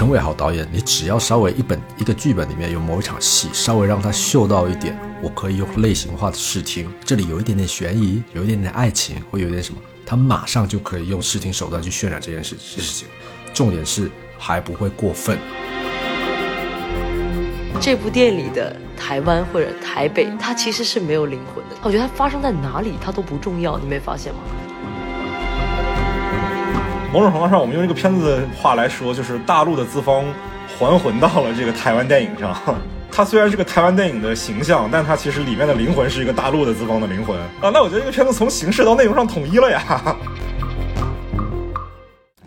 陈伟豪导演，你只要稍微一本一个剧本里面有某一场戏，稍微让他嗅到一点，我可以用类型化的视听，这里有一点点悬疑，有一点点爱情，会有点什么，他马上就可以用视听手段去渲染这件事事情。重点是还不会过分。这部电影里的台湾或者台北，它其实是没有灵魂的。我觉得它发生在哪里，它都不重要，你没发现吗？某种程度上，我们用这个片子的话来说，就是大陆的资方还魂到了这个台湾电影上。它虽然是个台湾电影的形象，但它其实里面的灵魂是一个大陆的资方的灵魂啊。那我觉得这个片子从形式到内容上统一了呀。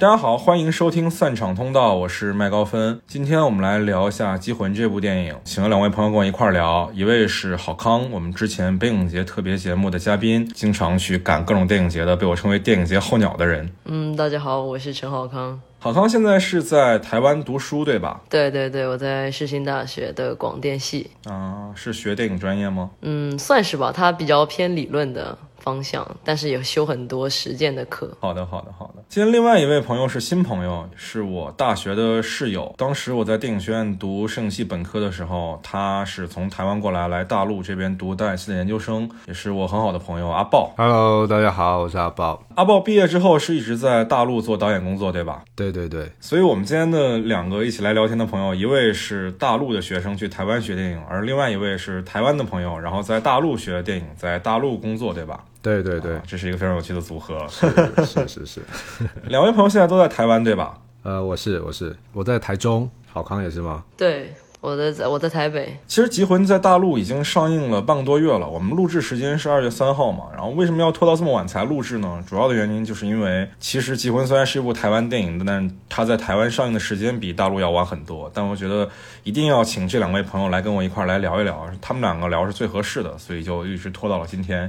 大家好，欢迎收听散场通道，我是麦高芬。今天我们来聊一下《机魂》这部电影，请了两位朋友跟我一块聊，一位是郝康，我们之前北影节特别节目的嘉宾，经常去赶各种电影节的，被我称为电影节候鸟的人。嗯，大家好，我是陈郝康。郝康现在是在台湾读书，对吧？对对对，我在世新大学的广电系。啊，是学电影专业吗？嗯，算是吧，它比较偏理论的。方向，但是也修很多实践的课。好的，好的，好的。今天另外一位朋友是新朋友，是我大学的室友。当时我在电影学院读摄影系本科的时候，他是从台湾过来，来大陆这边读导演系的研究生，也是我很好的朋友阿豹。Hello，大家好，我是阿豹。阿豹毕业之后是一直在大陆做导演工作，对吧？对对对。所以我们今天的两个一起来聊天的朋友，一位是大陆的学生去台湾学电影，而另外一位是台湾的朋友，然后在大陆学电影，在大陆工作，对吧？对对对，这是一个非常有趣的组合。是是是，两位朋友现在都在台湾，对吧？呃，我是我是我在台中，好康也是吗？对。我的在我在台北。其实《极魂》在大陆已经上映了半个多月了。我们录制时间是二月三号嘛，然后为什么要拖到这么晚才录制呢？主要的原因就是因为，其实《极魂》虽然是一部台湾电影，但它在台湾上映的时间比大陆要晚很多。但我觉得一定要请这两位朋友来跟我一块来聊一聊，他们两个聊是最合适的，所以就一直拖到了今天，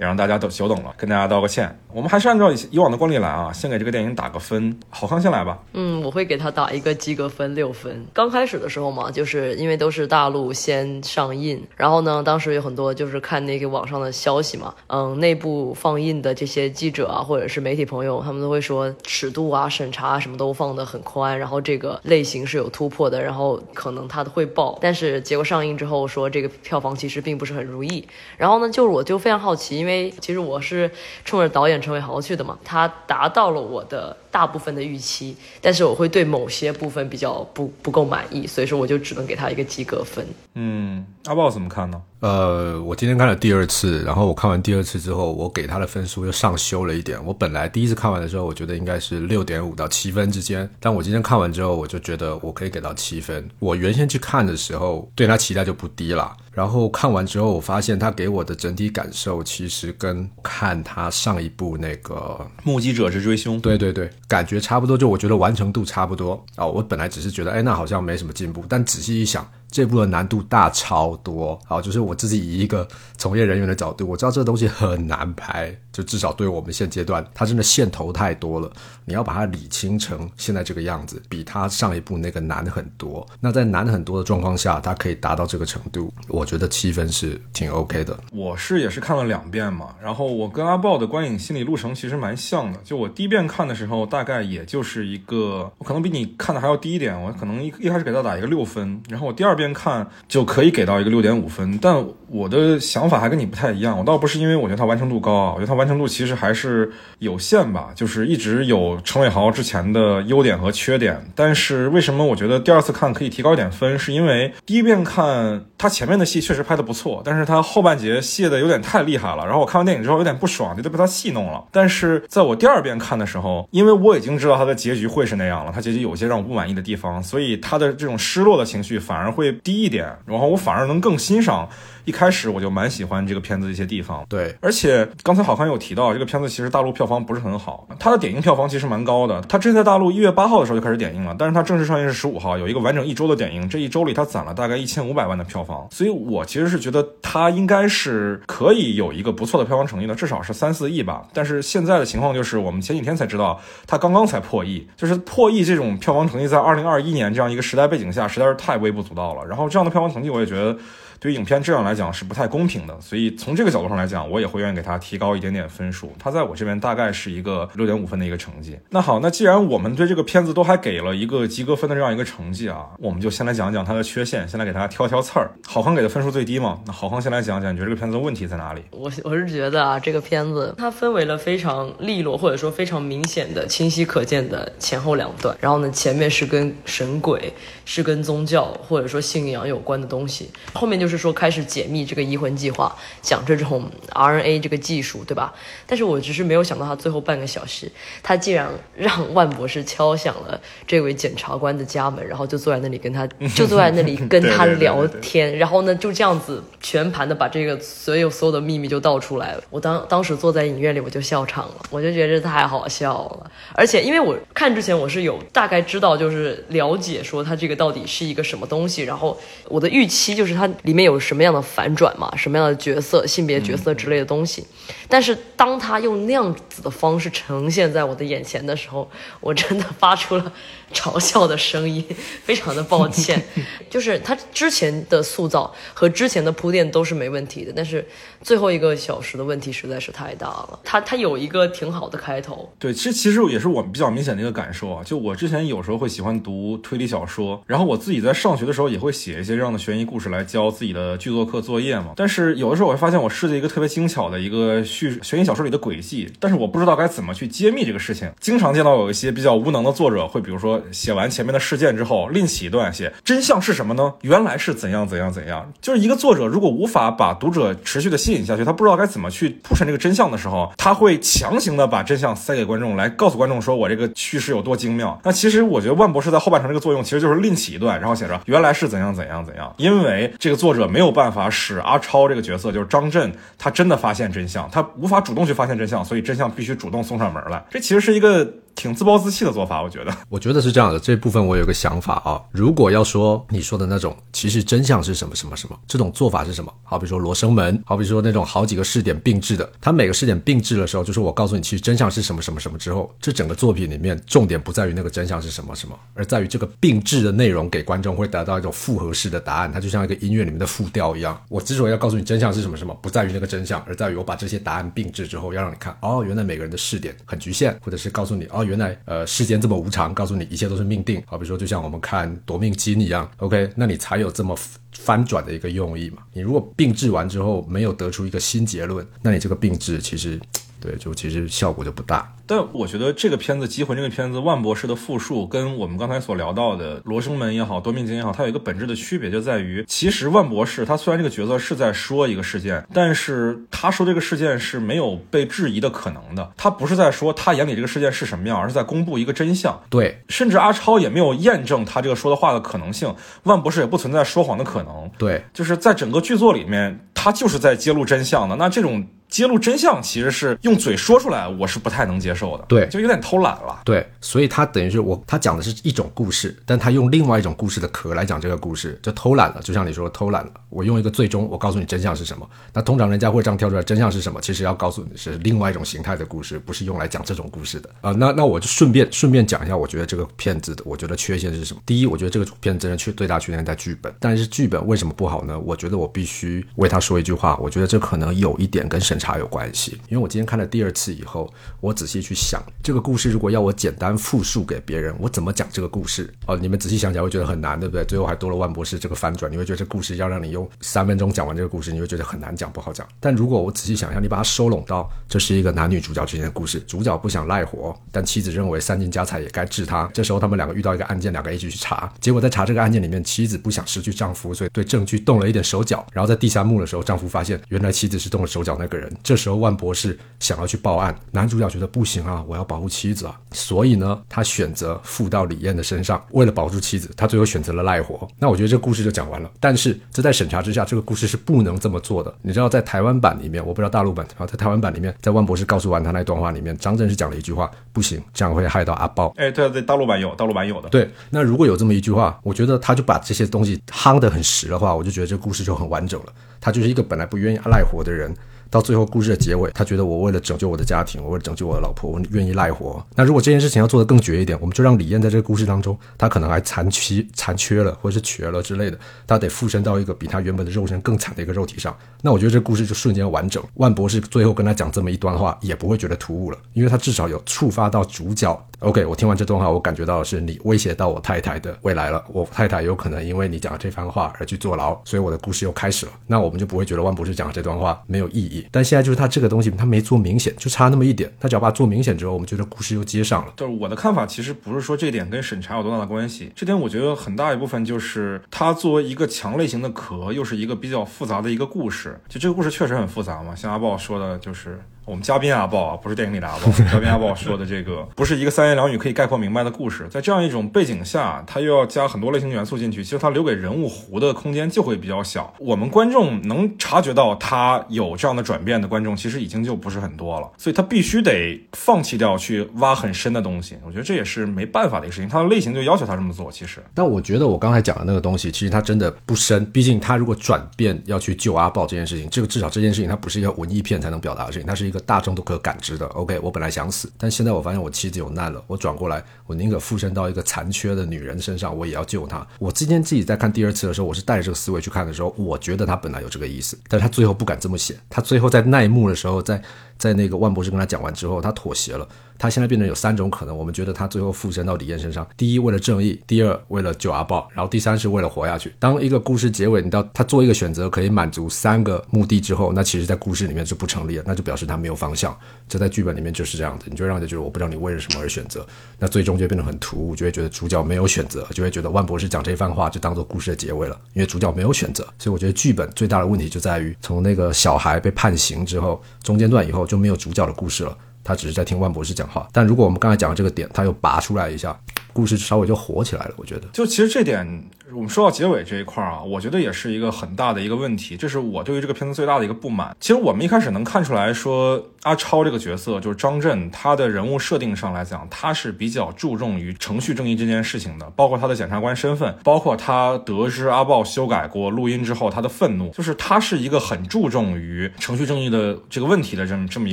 也让大家都久等了，跟大家道个歉。我们还是按照以往的惯例来啊，先给这个电影打个分。好康先来吧。嗯，我会给他打一个及格分，六分。刚开始的时候嘛，就是。因为都是大陆先上映，然后呢，当时有很多就是看那个网上的消息嘛，嗯，内部放映的这些记者啊，或者是媒体朋友，他们都会说尺度啊、审查什么都放得很宽，然后这个类型是有突破的，然后可能它会爆。但是结果上映之后说这个票房其实并不是很如意。然后呢，就是我就非常好奇，因为其实我是冲着导演陈伟豪去的嘛，他达到了我的。大部分的预期，但是我会对某些部分比较不不够满意，所以说我就只能给他一个及格分。嗯，阿豹怎么看呢？呃，我今天看了第二次，然后我看完第二次之后，我给他的分数又上修了一点。我本来第一次看完的时候，我觉得应该是六点五到七分之间，但我今天看完之后，我就觉得我可以给到七分。我原先去看的时候，对他期待就不低了。然后看完之后，我发现他给我的整体感受其实跟看他上一部那个《目击者之追凶》对对对，感觉差不多。就我觉得完成度差不多啊。我本来只是觉得，哎，那好像没什么进步，但仔细一想。这部的难度大超多，好，就是我自己以一个从业人员的角度，我知道这个东西很难拍，就至少对我们现阶段，它真的线头太多了，你要把它理清成现在这个样子，比它上一部那个难很多。那在难很多的状况下，它可以达到这个程度，我觉得七分是挺 OK 的。我是也是看了两遍嘛，然后我跟阿豹的观影心理路程其实蛮像的，就我第一遍看的时候，大概也就是一个，我可能比你看的还要低一点，我可能一一开始给他打一个六分，然后我第二遍。边看就可以给到一个六点五分，但我的想法还跟你不太一样。我倒不是因为我觉得它完成度高啊，我觉得它完成度其实还是有限吧，就是一直有陈伟豪之前的优点和缺点。但是为什么我觉得第二次看可以提高一点分？是因为第一遍看他前面的戏确实拍的不错，但是他后半截卸的有点太厉害了。然后我看完电影之后有点不爽，觉得被他戏弄了。但是在我第二遍看的时候，因为我已经知道他的结局会是那样了，他结局有些让我不满意的地方，所以他的这种失落的情绪反而会。低一点，然后我反而能更欣赏。一开始我就蛮喜欢这个片子的一些地方，对，而且刚才好看有提到这个片子其实大陆票房不是很好，它的点映票房其实蛮高的，它之前在大陆一月八号的时候就开始点映了，但是它正式上映是十五号，有一个完整一周的点映，这一周里它攒了大概一千五百万的票房，所以我其实是觉得它应该是可以有一个不错的票房成绩的，至少是三四亿吧。但是现在的情况就是我们前几天才知道它刚刚才破亿，就是破亿这种票房成绩在二零二一年这样一个时代背景下实在是太微不足道了。然后这样的票房成绩我也觉得。对于影片质量来讲是不太公平的。所以从这个角度上来讲，我也会愿意给他提高一点点分数。他在我这边大概是一个六点五分的一个成绩。那好，那既然我们对这个片子都还给了一个及格分的这样一个成绩啊，我们就先来讲讲它的缺陷，先来给大家挑挑刺儿。郝康给的分数最低嘛？那郝康先来讲讲，你觉得这个片子的问题在哪里？我我是觉得啊，这个片子它分为了非常利落或者说非常明显的、清晰可见的前后两段。然后呢，前面是跟神鬼、是跟宗教或者说信仰有关的东西，后面就是说开始解密这个移魂计划，讲这种 RNA 这个技术，对吧？但是我只是没有想到他最后半个小时，他竟然让万博士敲响了这位检察官的家门，然后就坐在那里跟他，就坐在那里跟他聊天，然后呢就这样子全盘的把这个所有所有的秘密就倒出来了。我当当时坐在影院里我就笑场了，我就觉得这太好笑了。而且因为我看之前我是有大概知道，就是了解说他这个到底是一个什么东西，然后我的预期就是它里面有什么样的反转嘛，什么样的角色、性别角色之类的东西。但是当他用那样子的方式呈现在我的眼前的时候，我真的发出了嘲笑的声音，非常的抱歉。就是他之前的塑造和之前的铺垫都是没问题的，但是最后一个小时的问题实在是太大了。他他有一个挺好的开头，对，其实其实也是我比较明显的一个感受啊。就我之前有时候会喜欢读推理小说，然后我自己在上学的时候也会写一些这样的悬疑故事来教自己的剧作课作业嘛。但是有的时候我会发现我设计一个特别精巧的一个叙悬疑小说里的轨迹，但是我不知道该怎么去揭秘这个事情。经常见到有一些比较无能的作者会，比如说写完前面的事件之后，另起一段写真相是什么呢？原来是怎样怎样怎样。就是一个作者如果无法把读者持续的吸引下去，他不知道该怎么去铺陈这个真相的时候，他会强行的把真相塞给观众，来告诉观众说我这个叙事有多精妙。那其实我觉得万博士在后半程这个作用，其实就是另起一段，然后写着原来是怎样怎样怎样。因为这个作者没有办法使阿超这个角色，就是张震，他真的发现真相，他无法主动去发现真相，所以真相必须主动送上门来。这其实是一个。挺自暴自弃的做法，我觉得。我觉得是这样的，这部分我有个想法啊。如果要说你说的那种，其实真相是什么什么什么，这种做法是什么？好比说罗生门，好比说那种好几个试点并置的，它每个试点并置的时候，就是我告诉你，其实真相是什么什么什么之后，这整个作品里面重点不在于那个真相是什么什么，而在于这个并置的内容给观众会得到一种复合式的答案，它就像一个音乐里面的复调一样。我之所以要告诉你真相是什么什么，不在于那个真相，而在于我把这些答案并置之后，要让你看，哦，原来每个人的试点很局限，或者是告诉你，哦，原来呃世。间这么无常，告诉你一切都是命定。好比说，就像我们看夺命金一样，OK，那你才有这么翻转的一个用意嘛。你如果病治完之后没有得出一个新结论，那你这个病治其实。对，就其实效果就不大。但我觉得这个片子《机魂》这个片子，万博士的复述跟我们刚才所聊到的《罗生门》也好，《夺命金》也好，它有一个本质的区别，就在于其实万博士他虽然这个角色是在说一个事件，但是他说这个事件是没有被质疑的可能的。他不是在说他眼里这个事件是什么样，而是在公布一个真相。对，甚至阿超也没有验证他这个说的话的可能性。万博士也不存在说谎的可能。对，就是在整个剧作里面，他就是在揭露真相的。那这种。揭露真相其实是用嘴说出来，我是不太能接受的。对，就有点偷懒了。对，所以他等于是我，他讲的是一种故事，但他用另外一种故事的壳来讲这个故事，就偷懒了。就像你说偷懒了，我用一个最终，我告诉你真相是什么。那通常人家会这样跳出来，真相是什么？其实要告诉你是另外一种形态的故事，不是用来讲这种故事的。啊。那那我就顺便顺便讲一下，我觉得这个片子的，我觉得缺陷是什么？第一，我觉得这个片子真的缺最大缺陷在剧本，但是剧本为什么？不好呢？我觉得我必须为他说一句话，我觉得这可能有一点跟审查有关系。因为我今天看了第二次以后，我仔细去想这个故事，如果要我简单复述给别人，我怎么讲这个故事？哦，你们仔细想起来会觉得很难，对不对？最后还多了万博士这个翻转，你会觉得这故事要让你用三分钟讲完这个故事，你会觉得很难讲，不好讲。但如果我仔细想象，你把它收拢到这是一个男女主角之间的故事，主角不想赖活，但妻子认为三尽家财也该治他。这时候他们两个遇到一个案件，两个一起去查，结果在查这个案件里面，妻子不想失去丈夫，所以对证据动了一点手脚。然后在第三幕的时候，丈夫发现原来妻子是动了手脚那个人。这时候万博士。想要去报案，男主角觉得不行啊，我要保护妻子啊，所以呢，他选择附到李艳的身上，为了保住妻子，他最后选择了赖活。那我觉得这个故事就讲完了。但是这在审查之下，这个故事是不能这么做的。你知道，在台湾版里面，我不知道大陆版啊，在台湾版里面，在万博士告诉完他那段话里面，张震是讲了一句话，不行，这样会害到阿豹。哎，对对，大陆版有，大陆版有的。对，那如果有这么一句话，我觉得他就把这些东西夯得很实的话，我就觉得这个故事就很完整了。他就是一个本来不愿意赖活的人。到最后故事的结尾，他觉得我为了拯救我的家庭，我为了拯救我的老婆，我愿意赖活。那如果这件事情要做得更绝一点，我们就让李艳在这个故事当中，她可能还残缺、残缺了，或者是瘸了之类的，她得附身到一个比她原本的肉身更惨的一个肉体上。那我觉得这故事就瞬间完整。万博士最后跟他讲这么一段话，也不会觉得突兀了，因为他至少有触发到主角。OK，我听完这段话，我感觉到的是你威胁到我太太的未来了。我太太有可能因为你讲这番话而去坐牢，所以我的故事又开始了。那我们就不会觉得万博士讲的这段话没有意义。但现在就是它这个东西它没做明显，就差那么一点。它只要把它做明显之后，我们觉得故事又接上了。就是我的看法，其实不是说这点跟审查有多大的关系。这点我觉得很大一部分就是它作为一个强类型的壳，又是一个比较复杂的一个故事。就这个故事确实很复杂嘛，像阿豹说的，就是。我们嘉宾阿豹啊，不是电影里的阿豹。嘉宾阿豹说的这个，不是一个三言两语可以概括明白的故事。在这样一种背景下，他又要加很多类型元素进去，其实他留给人物弧的空间就会比较小。我们观众能察觉到他有这样的转变的观众，其实已经就不是很多了。所以他必须得放弃掉去挖很深的东西。我觉得这也是没办法的一个事情。他的类型就要求他这么做。其实，但我觉得我刚才讲的那个东西，其实他真的不深。毕竟他如果转变要去救阿豹这件事情，这个至少这件事情它不是一个文艺片才能表达的事情，它是一个大众都可感。知的，OK，我本来想死，但现在我发现我妻子有难了，我转过来，我宁可附身到一个残缺的女人身上，我也要救她。我今天自己在看第二次的时候，我是带着这个思维去看的时候，我觉得他本来有这个意思，但是他最后不敢这么写，他最后在那一幕的时候，在在那个万博士跟他讲完之后，他妥协了。他现在变成有三种可能，我们觉得他最后附身到李艳身上：第一，为了正义；第二，为了救阿豹；然后第三是为了活下去。当一个故事结尾，你到他做一个选择可以满足三个目的之后，那其实，在故事里面是不成立的，那就表示他没有方向。这在剧本里面就是这样子，你就让人觉得我不知道你为了什么而选择，那最终就变得很突兀，就会觉得主角没有选择，就会觉得万博士讲这番话就当做故事的结尾了，因为主角没有选择。所以我觉得剧本最大的问题就在于，从那个小孩被判刑之后，中间段以后就没有主角的故事了。他只是在听万博士讲话，但如果我们刚才讲的这个点，他又拔出来一下，故事稍微就火起来了。我觉得，就其实这点。我们说到结尾这一块儿啊，我觉得也是一个很大的一个问题，这是我对于这个片子最大的一个不满。其实我们一开始能看出来说，阿超这个角色就是张震，他的人物设定上来讲，他是比较注重于程序正义这件事情的，包括他的检察官身份，包括他得知阿豹修改过录音之后他的愤怒，就是他是一个很注重于程序正义的这个问题的这么这么一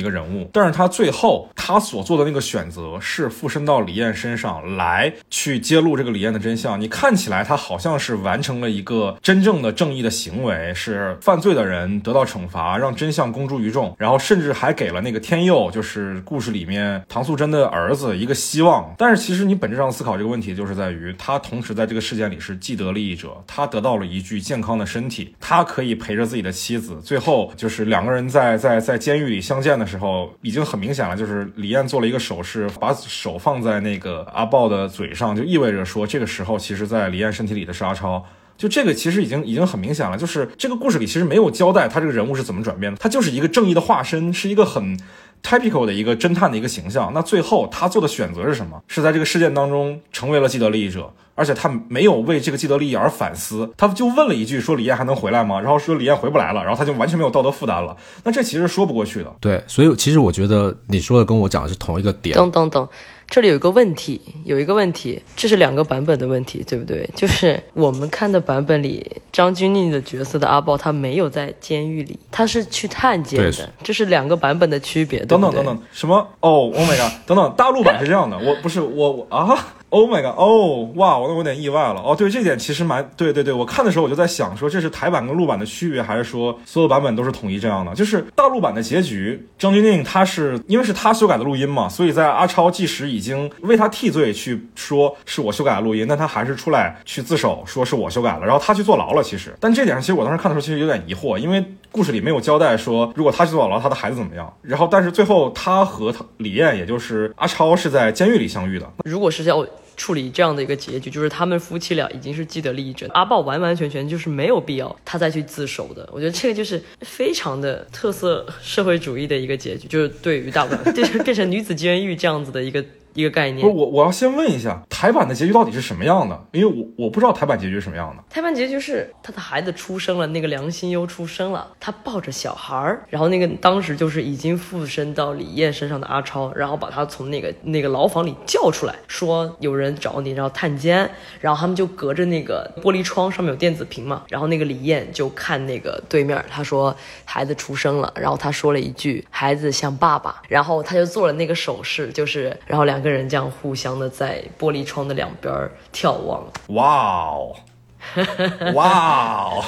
个人物。但是他最后他所做的那个选择是附身到李艳身上来去揭露这个李艳的真相，你看起来他好像。像是完成了一个真正的正义的行为，是犯罪的人得到惩罚，让真相公诸于众，然后甚至还给了那个天佑，就是故事里面唐素贞的儿子一个希望。但是其实你本质上思考这个问题，就是在于他同时在这个事件里是既得利益者，他得到了一具健康的身体，他可以陪着自己的妻子。最后就是两个人在在在监狱里相见的时候，已经很明显了，就是李艳做了一个手势，把手放在那个阿豹的嘴上，就意味着说这个时候其实，在李艳身体里的。是阿超，就这个其实已经已经很明显了，就是这个故事里其实没有交代他这个人物是怎么转变的，他就是一个正义的化身，是一个很 typical 的一个侦探的一个形象。那最后他做的选择是什么？是在这个事件当中成为了既得利益者，而且他没有为这个既得利益而反思，他就问了一句说李艳还能回来吗？然后说李艳回不来了，然后他就完全没有道德负担了。那这其实说不过去的。对，所以其实我觉得你说的跟我讲的是同一个点。等等等。这里有一个问题，有一个问题，这是两个版本的问题，对不对？就是我们看的版本里，张钧甯的角色的阿豹，他没有在监狱里，他是去探监的，这是两个版本的区别。等等等等，什么？哦，Oh my god！等等，大陆版是这样的，我不是我我啊。Oh my god！哦，哇，我都有点意外了。哦，对，这点其实蛮对对对。我看的时候我就在想，说这是台版跟陆版的区别，还是说所有版本都是统一这样的？就是大陆版的结局，张钧甯他是因为是他修改的录音嘛，所以在阿超即使已经为他替罪，去说是我修改的录音，但他还是出来去自首，说是我修改了，然后他去坐牢了。其实，但这点上，其实我当时看的时候其实有点疑惑，因为故事里没有交代说如果他去坐牢，他的孩子怎么样。然后，但是最后他和他李艳，也就是阿超是在监狱里相遇的。如果是要。处理这样的一个结局，就是他们夫妻俩已经是既得利益者，阿豹完完全全就是没有必要他再去自首的。我觉得这个就是非常的特色社会主义的一个结局，就是对于大部分就是 变成女子监狱这样子的一个一个概念不是。我，我要先问一下，台版的结局到底是什么样的？因为我我不知道台版结局是什么样的。台版结局是他的孩子出生了，那个梁心优出生了，他抱着小孩儿，然后那个当时就是已经附身到李艳身上的阿超，然后把他从那个那个牢房里叫出来，说有人找你，然后探监，然后他们就隔着那个玻璃窗，上面有电子屏嘛，然后那个李艳就看那个对面，他说孩子出生了，然后他说了一句孩子像爸爸，然后他就做了那个手势，就是然后两个人这样互相的在玻璃窗的两边儿眺望。哇哦，哇哦，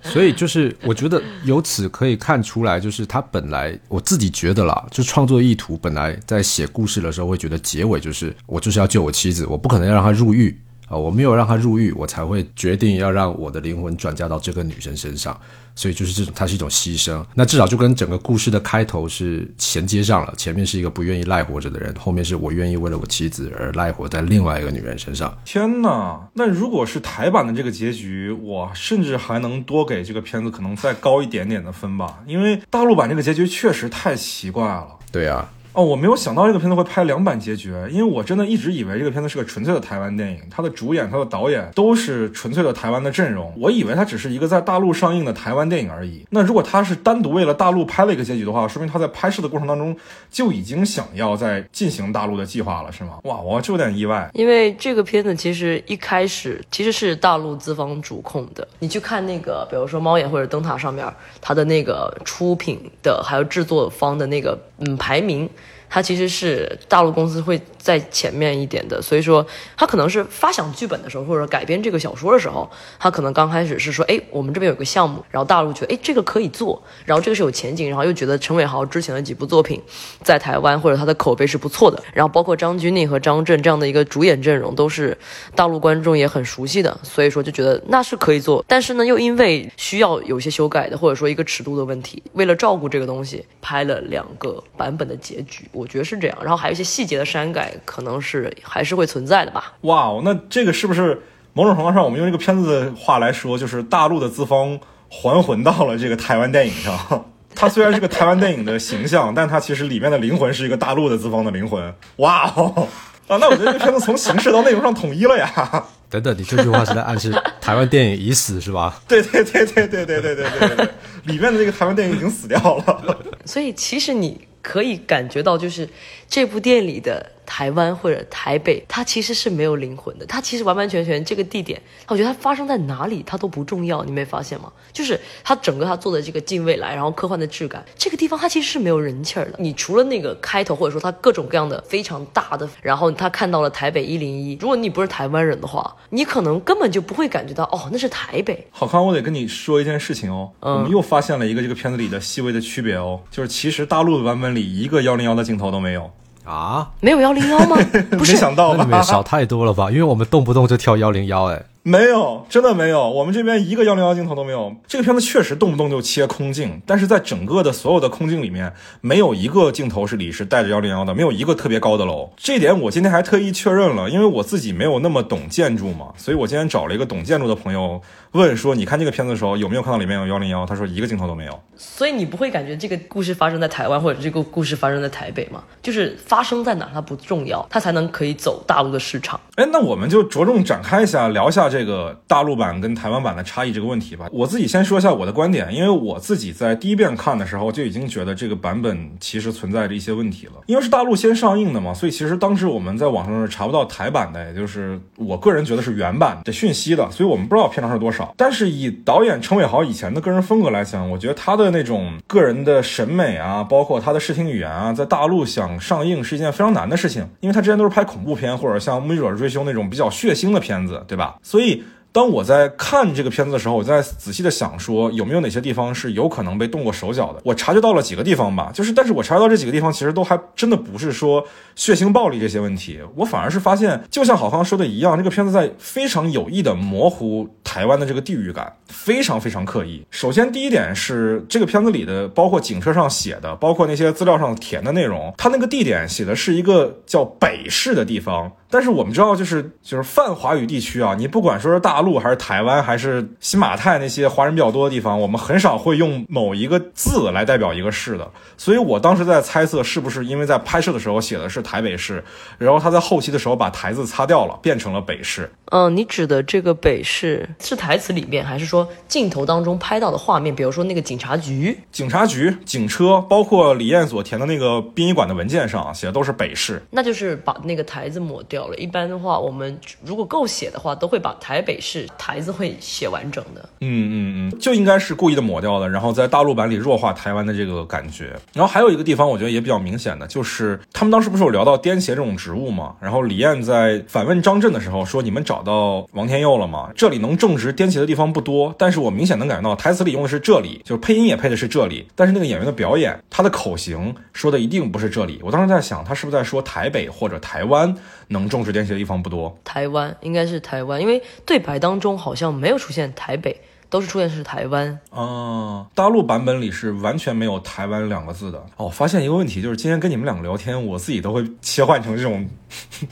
所以就是我觉得由此可以看出来，就是他本来我自己觉得啦，就创作意图本来在写故事的时候会觉得结尾就是我就是要救我妻子，我不可能要让她入狱啊，我没有让她入狱，我才会决定要让我的灵魂转嫁到这个女生身上。所以就是这种，它是一种牺牲。那至少就跟整个故事的开头是衔接上了。前面是一个不愿意赖活着的人，后面是我愿意为了我妻子而赖活在另外一个女人身上。天哪！那如果是台版的这个结局，我甚至还能多给这个片子可能再高一点点的分吧，因为大陆版这个结局确实太奇怪了。对啊，哦，我没有想到这个片子会拍两版结局，因为我真的一直以为这个片子是个纯粹的台湾电影，它的主演、它的导演都是纯粹的台湾的阵容，我以为它只是一个在大陆上映的台湾电影而已。那如果它是单独为了大陆拍了一个结局的话，说明他在拍摄的过程当中就已经想要在进行大陆的计划了，是吗？哇，我就有点意外。因为这个片子其实一开始其实是大陆资方主控的，你去看那个，比如说猫眼或者灯塔上面，它的那个出品的还有制作方的那个嗯排名。它其实是大陆公司会在前面一点的，所以说他可能是发想剧本的时候，或者改编这个小说的时候，他可能刚开始是说，哎，我们这边有个项目，然后大陆觉得，哎，这个可以做，然后这个是有前景，然后又觉得陈伟豪之前的几部作品在台湾或者他的口碑是不错的，然后包括张钧甯和张震这样的一个主演阵容都是大陆观众也很熟悉的，所以说就觉得那是可以做，但是呢，又因为需要有些修改的，或者说一个尺度的问题，为了照顾这个东西，拍了两个版本的结局。我觉得是这样，然后还有一些细节的删改，可能是还是会存在的吧。哇哦，那这个是不是某种程度上，我们用这个片子的话来说，就是大陆的资方还魂到了这个台湾电影上？它虽然是个台湾电影的形象，但它其实里面的灵魂是一个大陆的资方的灵魂。哇哦，啊，那我觉得这个片子从形式到内容上统一了呀。等等，你这句话是在暗示台湾电影已死是吧？对对对对对对对对对对，里面的这个台湾电影已经死掉了。所以其实你可以感觉到，就是这部电影里的台湾或者台北，它其实是没有灵魂的。它其实完完全全这个地点，我觉得它发生在哪里它都不重要。你没发现吗？就是它整个它做的这个近未来，然后科幻的质感，这个地方它其实是没有人气儿的。你除了那个开头，或者说它各种各样的非常大的，然后他看到了台北一零一，如果你不是台湾人的话，你可能根本就不会感觉到哦，那是台北。好康，我得跟你说一件事情哦，我们又发现了一个这个片子里的细微的区别哦，就是其实大陆的版本里一个幺零幺的镜头都没有。啊，没有幺零幺吗？不没是，想到吧？少太多了吧？因为我们动不动就跳幺零幺，哎，没有，真的没有，我们这边一个幺零幺镜头都没有。这个片子确实动不动就切空镜，但是在整个的所有的空镜里面，没有一个镜头是里是带着幺零幺的，没有一个特别高的楼。这点我今天还特意确认了，因为我自己没有那么懂建筑嘛，所以我今天找了一个懂建筑的朋友问说，你看这个片子的时候有没有看到里面有幺零幺？他说一个镜头都没有。所以你不会感觉这个故事发生在台湾，或者这个故事发生在台北吗？就是发生在哪它不重要，它才能可以走大陆的市场。哎，那我们就着重展开一下，聊一下这这个大陆版跟台湾版的差异这个问题吧。我自己先说一下我的观点，因为我自己在第一遍看的时候就已经觉得这个版本其实存在着一些问题了。因为是大陆先上映的嘛，所以其实当时我们在网上是查不到台版的，也就是我个人觉得是原版的讯息的，所以我们不知道片长是多少。但是以导演陈伟豪以前的个人风格来讲，我觉得他的那种个人的审美啊，包括他的视听语言啊，在大陆想上映是一件非常难的事情，因为他之前都是拍恐怖片或者像《目击者追凶》那种比较血腥的片子，对吧？所以。以当我在看这个片子的时候，我在仔细的想说有没有哪些地方是有可能被动过手脚的。我察觉到了几个地方吧，就是，但是我察觉到这几个地方其实都还真的不是说血腥暴力这些问题，我反而是发现，就像郝康说的一样，这个片子在非常有意的模糊台湾的这个地域感，非常非常刻意。首先第一点是这个片子里的，包括警车上写的，包括那些资料上填的内容，它那个地点写的是一个叫北市的地方。但是我们知道，就是就是泛华语地区啊，你不管说是大陆还是台湾还是新马泰那些华人比较多的地方，我们很少会用某一个字来代表一个市的。所以我当时在猜测，是不是因为在拍摄的时候写的是台北市，然后他在后期的时候把台字擦掉了，变成了北市。嗯，你指的这个北市是台词里面，还是说镜头当中拍到的画面？比如说那个警察局，警察局、警车，包括李艳所填的那个殡仪馆的文件上写的都是北市。那就是把那个台字抹掉了。一般的话，我们如果够写的话，都会把台北市台字会写完整的。嗯嗯嗯，就应该是故意的抹掉的，然后在大陆版里弱化台湾的这个感觉。然后还有一个地方，我觉得也比较明显的，就是他们当时不是有聊到颠茄这种植物嘛？然后李艳在反问张震的时候说：“你们找到王天佑了吗？这里能种植颠茄的地方不多，但是我明显能感觉到台词里用的是这里，就是配音也配的是这里，但是那个演员的表演，他的口型说的一定不是这里。我当时在想，他是不是在说台北或者台湾能种植颠茄的地方不多？台湾应该是台湾，因为对白当中好像没有出现台北。都是出现是台湾啊，大陆版本里是完全没有台湾两个字的。哦，发现一个问题，就是今天跟你们两个聊天，我自己都会切换成这种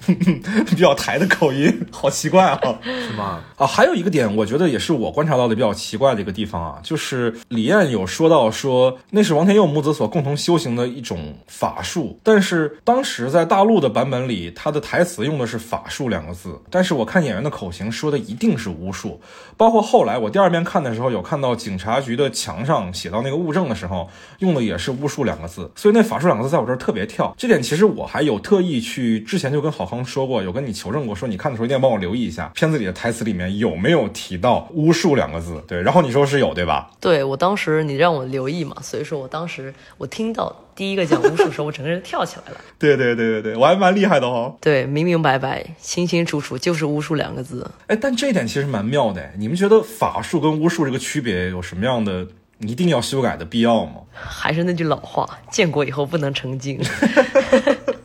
比较台的口音，好奇怪啊，是吗？啊，还有一个点，我觉得也是我观察到的比较奇怪的一个地方啊，就是李艳有说到说那是王天佑母子所共同修行的一种法术，但是当时在大陆的版本里，他的台词用的是法术两个字，但是我看演员的口型说的一定是巫术，包括后来我第二遍。看的时候有看到警察局的墙上写到那个物证的时候，用的也是巫术两个字，所以那法术两个字在我这儿特别跳。这点其实我还有特意去之前就跟郝康说过，有跟你求证过，说你看的时候一定要帮我留意一下片子里的台词里面有没有提到巫术两个字。对，然后你说是有对吧？对我当时你让我留意嘛，所以说我当时我听到第一个讲巫术的时候，我整个人跳起来了。对对对对对，我还蛮厉害的哈。对，明明白白、清清楚楚就是巫术两个字。哎，但这一点其实蛮妙的。你们觉得法术跟巫术这个区别有什么样的一定要修改的必要吗？还是那句老话，建国以后不能成精。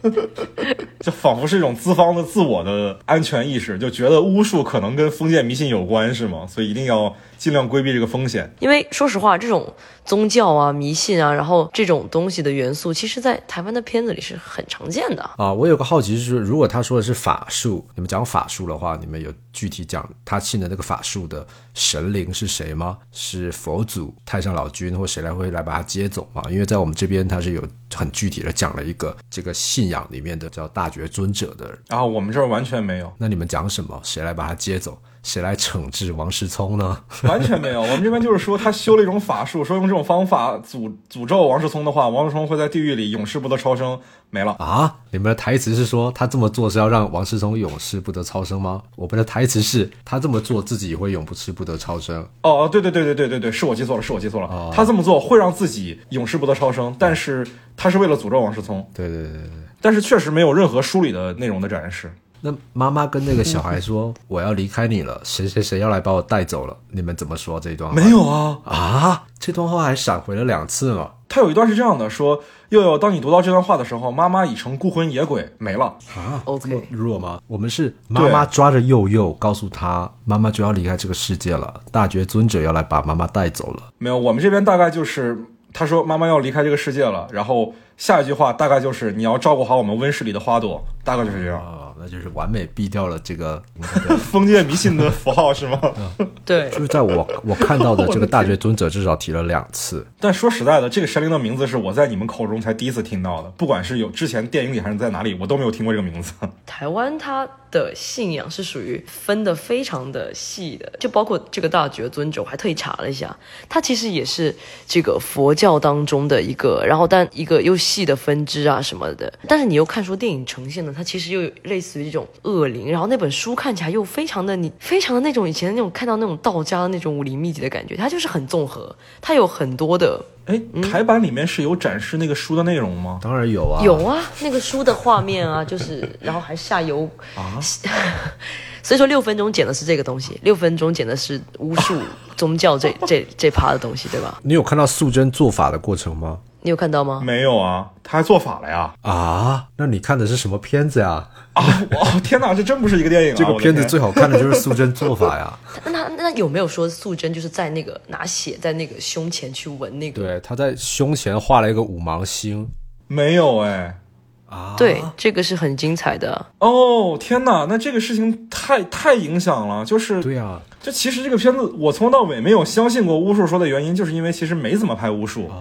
就仿佛是一种资方的自我的安全意识，就觉得巫术可能跟封建迷信有关，是吗？所以一定要尽量规避这个风险。因为说实话，这种宗教啊、迷信啊，然后这种东西的元素，其实，在台湾的片子里是很常见的啊。我有个好奇，就是如果他说的是法术，你们讲法术的话，你们有具体讲他信的那个法术的神灵是谁吗？是佛祖、太上老君或谁来会来把他接走吗？因为在我们这边，他是有很具体的讲了一个这个信仰里面的叫大觉尊者的。然后我们这儿完全没有。那你们讲什么？谁来把他接走？谁来惩治王世聪呢？完全没有，我们这边就是说他修了一种法术，说用这种方法诅诅咒王世聪的话，王世聪会在地狱里永世不得超生，没了啊！你们的台词是说他这么做是要让王世聪永世不得超生吗？我们的台词是他这么做自己会永不世不得超生。哦哦，对对对对对对对，是我记错了，是我记错了。他这么做会让自己永世不得超生，但是他是为了诅咒王世聪。对对对对对，但是确实没有任何书里的内容的展示。那妈妈跟那个 小孩说：“我要离开你了，谁谁谁要来把我带走了？”你们怎么说这一段？没有啊啊！这段话还闪回了两次嘛。他有一段是这样的：说佑佑，当你读到这段话的时候，妈妈已成孤魂野鬼，没了啊。OK，弱吗？我们是妈妈抓着佑佑，告诉他妈妈就要离开这个世界了，大觉尊者要来把妈妈带走了。没有，我们这边大概就是他说妈妈要离开这个世界了，然后下一句话大概就是你要照顾好我们温室里的花朵，大概就是这样。那就是完美避掉了这个 封建迷信的符号是吗？对，就是在我我看到的这个 大觉尊者至少提了两次。但说实在的，这个神灵的名字是我在你们口中才第一次听到的，不管是有之前电影里还是在哪里，我都没有听过这个名字。台湾它的信仰是属于分的非常的细的，就包括这个大觉尊者，我还特意查了一下，它其实也是这个佛教当中的一个，然后但一个又细的分支啊什么的。但是你又看说电影呈现的，它其实又有类似。属于这种恶灵，然后那本书看起来又非常的你非常的那种以前那种看到那种道家的那种武林秘籍的感觉，它就是很综合，它有很多的。哎，台版里面是有展示那个书的内容吗？当然有啊，有啊，那个书的画面啊，就是然后还下油 啊，所以说六分钟剪的是这个东西，六分钟剪的是巫术 宗教这这这趴的东西，对吧？你有看到素贞做法的过程吗？你有看到吗？没有啊，他还做法了呀！啊，那你看的是什么片子呀？啊，哇，天哪，这真不是一个电影啊！这个片子 最好看的就是素贞做法呀。那那那有没有说素贞就是在那个拿血在那个胸前去纹那个？对，他在胸前画了一个五芒星。没有哎。啊，对，这个是很精彩的。哦，天哪，那这个事情太太影响了，就是对啊，就其实这个片子我从头到尾没有相信过巫术说的原因，就是因为其实没怎么拍巫术。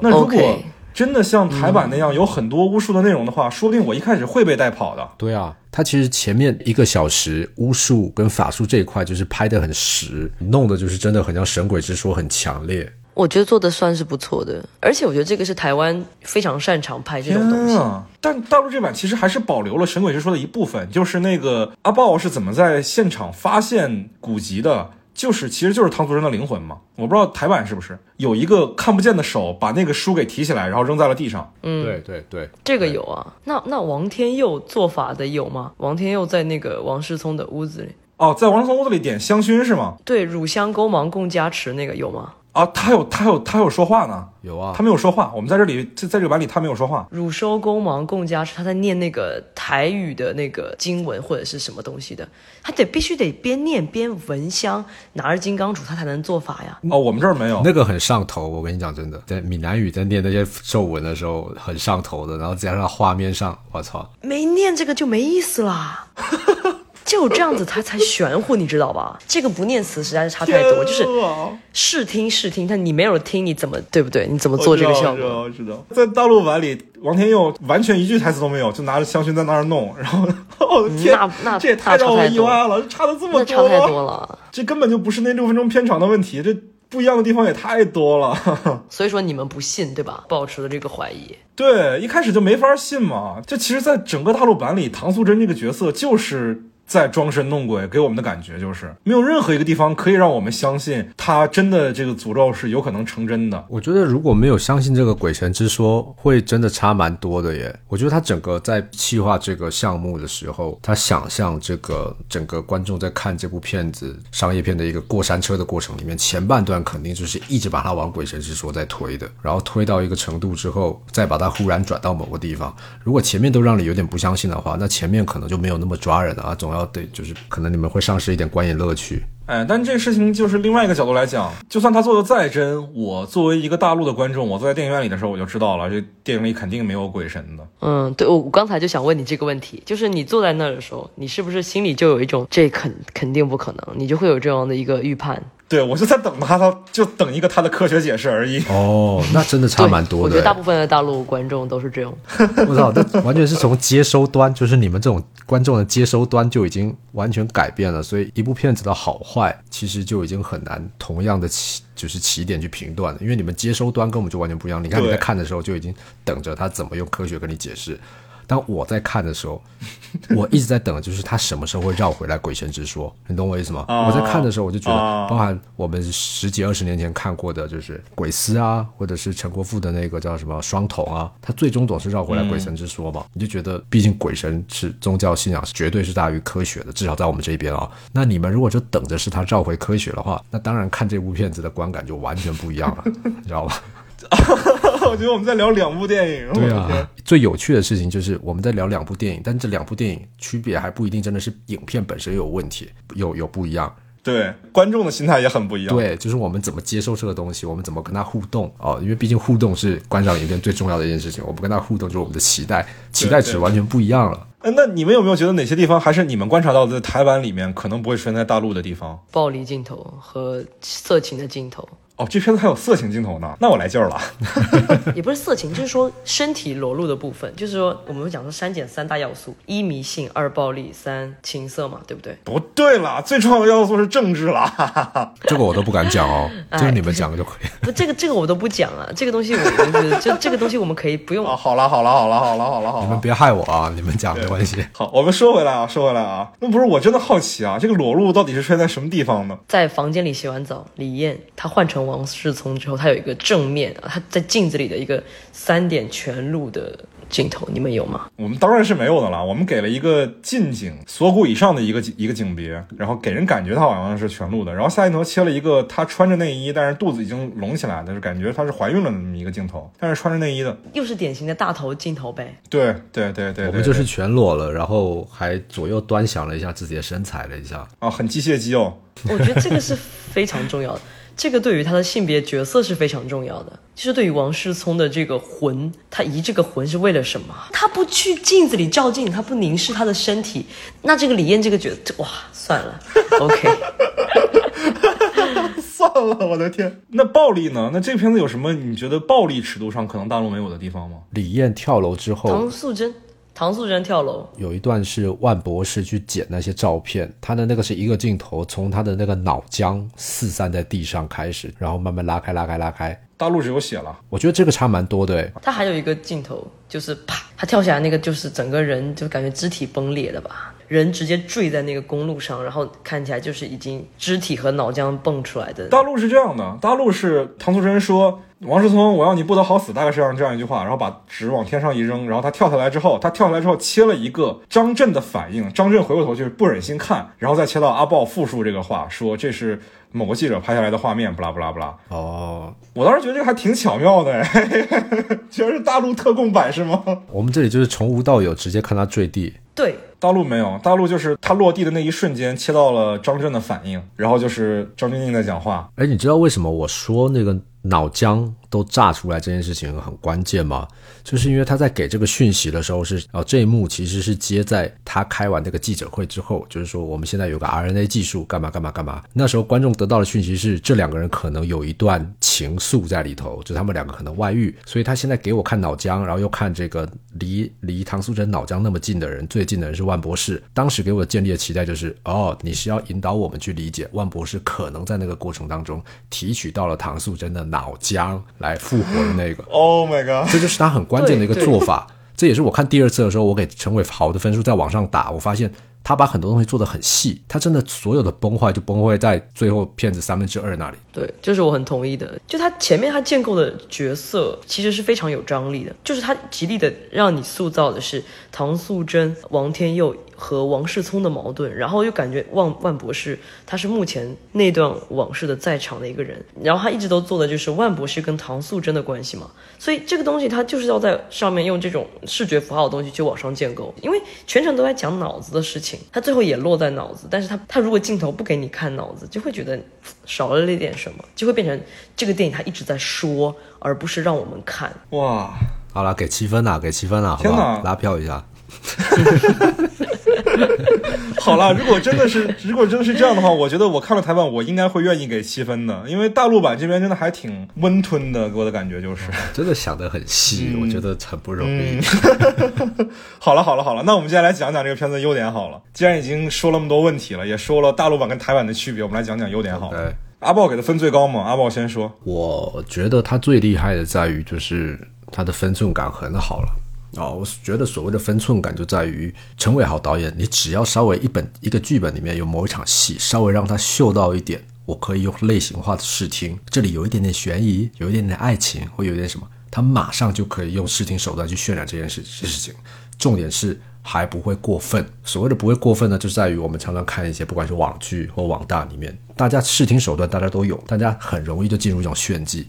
那如果真的像台版那样有很多巫术的内容的话，说不定我一开始会被带跑的。对啊，它其实前面一个小时巫术跟法术这一块就是拍的很实，弄的就是真的很像神鬼之说，很强烈。我觉得做的算是不错的，而且我觉得这个是台湾非常擅长拍这种东西。啊！但大陆这版其实还是保留了《神鬼之说》的一部分，就是那个阿豹是怎么在现场发现古籍的，就是其实就是唐祖真的灵魂嘛。我不知道台版是不是有一个看不见的手把那个书给提起来，然后扔在了地上。嗯，对对对，这个有啊。那那王天佑做法的有吗？王天佑在那个王世聪的屋子里，哦，在王世聪屋子里点香薰是吗？对，乳香勾芒共加持那个有吗？啊，他有他有他有说话呢，有啊他，没有说话。我们在这里在在这个版里他没有说话。汝收公芒共家是，他在念那个台语的那个经文或者是什么东西的，他得必须得边念边闻香，拿着金刚杵他才能做法呀。哦，我们这儿没有。那个很上头。我跟你讲，真的，在闽南语在念那些咒文的时候很上头的，然后加上画面上，我操，没念这个就没意思啦。就这样子，他才玄乎，你知道吧？这个不念词实在是差太多，就是试听试听，但你没有听，你怎么对不对？你怎么做这个效果？我知道，我知道。在大陆版里，王天佑完全一句台词都没有，就拿着香薰在那儿弄，然后，我 的天，那那这也太让我意外了，差的这么多，差太多了。这根本就不是那六分钟片长的问题，这不一样的地方也太多了。所以说你们不信对吧？保持了这个怀疑。对，一开始就没法信嘛。这其实，在整个大陆版里，唐素贞这个角色就是。在装神弄鬼，给我们的感觉就是没有任何一个地方可以让我们相信他真的这个诅咒是有可能成真的。我觉得如果没有相信这个鬼神之说，会真的差蛮多的耶。我觉得他整个在企划这个项目的时候，他想象这个整个观众在看这部片子商业片的一个过山车的过程里面，前半段肯定就是一直把它往鬼神之说在推的，然后推到一个程度之后，再把它忽然转到某个地方。如果前面都让你有点不相信的话，那前面可能就没有那么抓人了啊，总要对就是可能你们会丧失一点观影乐趣。哎，但这个事情就是另外一个角度来讲，就算他做的再真，我作为一个大陆的观众，我坐在电影院里的时候，我就知道了，这电影里肯定没有鬼神的。嗯，对，我我刚才就想问你这个问题，就是你坐在那儿的时候，你是不是心里就有一种这肯肯定不可能，你就会有这样的一个预判？对，我就在等他，他就等一个他的科学解释而已。哦，那真的差蛮多的。我觉得大部分的大陆观众都是这样。我操，那完全是从接收端，就是你们这种观众的接收端就已经完全改变了。所以一部片子的好坏，其实就已经很难同样的起就是起点去评断了，因为你们接收端跟我们就完全不一样。你看你在看的时候就已经等着他怎么用科学跟你解释。当我在看的时候，我一直在等，就是他什么时候会绕回来鬼神之说，你懂我意思吗？哦我在看的时候，我就觉得，哦包含我们十几二十年前看过的，就是鬼丝啊，或者是陈国富的那个叫什么双瞳啊，他最终总是绕回来鬼神之说嘛。你就觉得，毕竟鬼神是宗教信仰，是绝对是大于科学的，至少在我们这边啊。那你们如果就等着是他绕回科学的话，那当然看这部片子的观感就完全不一样了，你知道吧？我觉得我们在聊两部电影。对啊，最有趣的事情就是我们在聊两部电影，但这两部电影区别还不一定真的是影片本身有问题，有有不一样。对，观众的心态也很不一样。对，就是我们怎么接受这个东西，我们怎么跟他互动哦，因为毕竟互动是观赏影片最重要的一件事情。我们跟他互动就是我们的期待，期待值完全不一样了。哎那你们有没有觉得哪些地方还是你们观察到的在台湾里面可能不会出现在大陆的地方？暴力镜头和色情的镜头，哦，这片子还有色情镜头呢，那我来劲儿了。也不是色情，就是说身体裸露的部分，就是说我们讲说删减三大要素：一迷信，二暴力，三情色嘛，对不对？不对了，最重要的要素是政治了。哈哈哈这个我都不敢讲哦，哎就是你们讲就可以。不，这个这个我都不讲了，这个东西我就是这这个东西我们可以不用啊，好了好了好了好了好了好了。你们别害我啊，你们讲没关系。好，我们说回来啊，说回来啊，那不是我真的好奇啊，这个裸露到底是出现在什么地方呢？在房间里洗完澡，李艳她换成王世聪之后，他有一个正面，他在镜子里的一个三点全露的镜头，你们有吗？我们当然是没有的啦，我们给了一个近景锁骨以上的一个一个景别，然后给人感觉他好像是全露的，然后下镜头切了一个他穿着内衣，但是肚子已经隆起来的，就感觉她是怀孕了那么一个镜头，但是穿着内衣的。又是典型的大头镜头呗。对对对对，我们就是全裸了，然后还左右端详了一下自己的身材了一下。啊，很机械肌哦。我觉得这个是非常重要的。这个对于他的性别角色是非常重要的。其实对于王世聪的这个魂，他移这个魂是为了什么？他不去镜子里照镜，他不凝视他的身体，那这个李艳这个角色，哇，算了，OK。算了，我的天！那暴力呢？那这片子有什么你觉得暴力尺度上可能大陆没有的地方吗？李艳跳楼之后，唐素贞，唐素贞跳楼，有一段是万博士去捡那些照片，他的那个是一个镜头，从他的那个脑浆四散在地上开始，然后慢慢拉开、拉开、拉开。大陆是有写了，我觉得这个差蛮多的。他还有一个镜头，就是啪，他跳下来那个，就是整个人就感觉肢体崩裂了吧。人直接坠在那个公路上，然后看起来就是已经肢体和脑浆蹦出来的。大陆是这样的，大陆是唐素贞说：“王思聪，我要你不得好死。”大概是这样这样一句话，然后把纸往天上一扔，然后他跳下来之后，他跳下来之后切了一个张震的反应，张震回过头去不忍心看，然后再切到阿豹复述这个话，说这是某个记者拍下来的画面，不拉不拉不拉。哦，我当时觉得这个还挺巧妙的，居然是大陆特供版是吗？我们这里就是从无到有，直接看他坠地。对。大陆没有，大陆就是他落地的那一瞬间切到了张震的反应，然后就是张钧甯在讲话。哎，你知道为什么我说那个脑浆都炸出来这件事情很关键吗？就是因为他在给这个讯息的时候是，哦，这一幕其实是接在他开完那个记者会之后，就是说我们现在有个 RNA 技术，干嘛干嘛干嘛。那时候观众得到的讯息是，这两个人可能有一段情愫在里头，就他们两个可能外遇。所以他现在给我看脑浆，然后又看这个离离唐素贞脑浆那么近的人，最近的人是万博士。当时给我建立的期待就是，哦，你是要引导我们去理解万博士可能在那个过程当中提取到了唐素贞的脑浆来复活的那个。Oh my god！这就是他很关。关键的一个做法，这也是我看第二次的时候，我给陈伟豪的分数在往上打。我发现他把很多东西做得很细，他真的所有的崩坏就崩坏在最后片子三分之二那里。对，就是我很同意的。就他前面他建构的角色其实是非常有张力的，就是他极力的让你塑造的是唐素贞、王天佑。和王世聪的矛盾，然后又感觉万万博士他是目前那段往事的在场的一个人，然后他一直都做的就是万博士跟唐素贞的关系嘛，所以这个东西他就是要在上面用这种视觉符号的东西去往上建构，因为全程都在讲脑子的事情，他最后也落在脑子，但是他他如果镜头不给你看脑子，就会觉得少了那点什么，就会变成这个电影他一直在说，而不是让我们看。哇，好了，给七分了，给七分了，天哪，拉票一下。好了，如果真的是，如果真的是这样的话，我觉得我看了台版，我应该会愿意给七分的，因为大陆版这边真的还挺温吞的，给我的感觉就是，真的想得很细，我觉得很不容易。好了好了好了，那我们接下来讲讲这个片子的优点好了。既然已经说了那么多问题了，也说了大陆版跟台版的区别，我们来讲讲优点好了。阿豹给的分最高嘛？阿豹先说。我觉得他最厉害的在于就是他的分寸感很好了。哦，我觉得所谓的分寸感就在于陈伟豪导演，你只要稍微一本一个剧本里面有某一场戏，稍微让他嗅到一点，我可以用类型化的视听，这里有一点点悬疑，有一点点爱情，或有一点什么，他马上就可以用视听手段去渲染这件事事情。重点是还不会过分。所谓的不会过分呢，就在于我们常常看一些不管是网剧或网大里面，大家视听手段大家都有，大家很容易就进入一种炫技。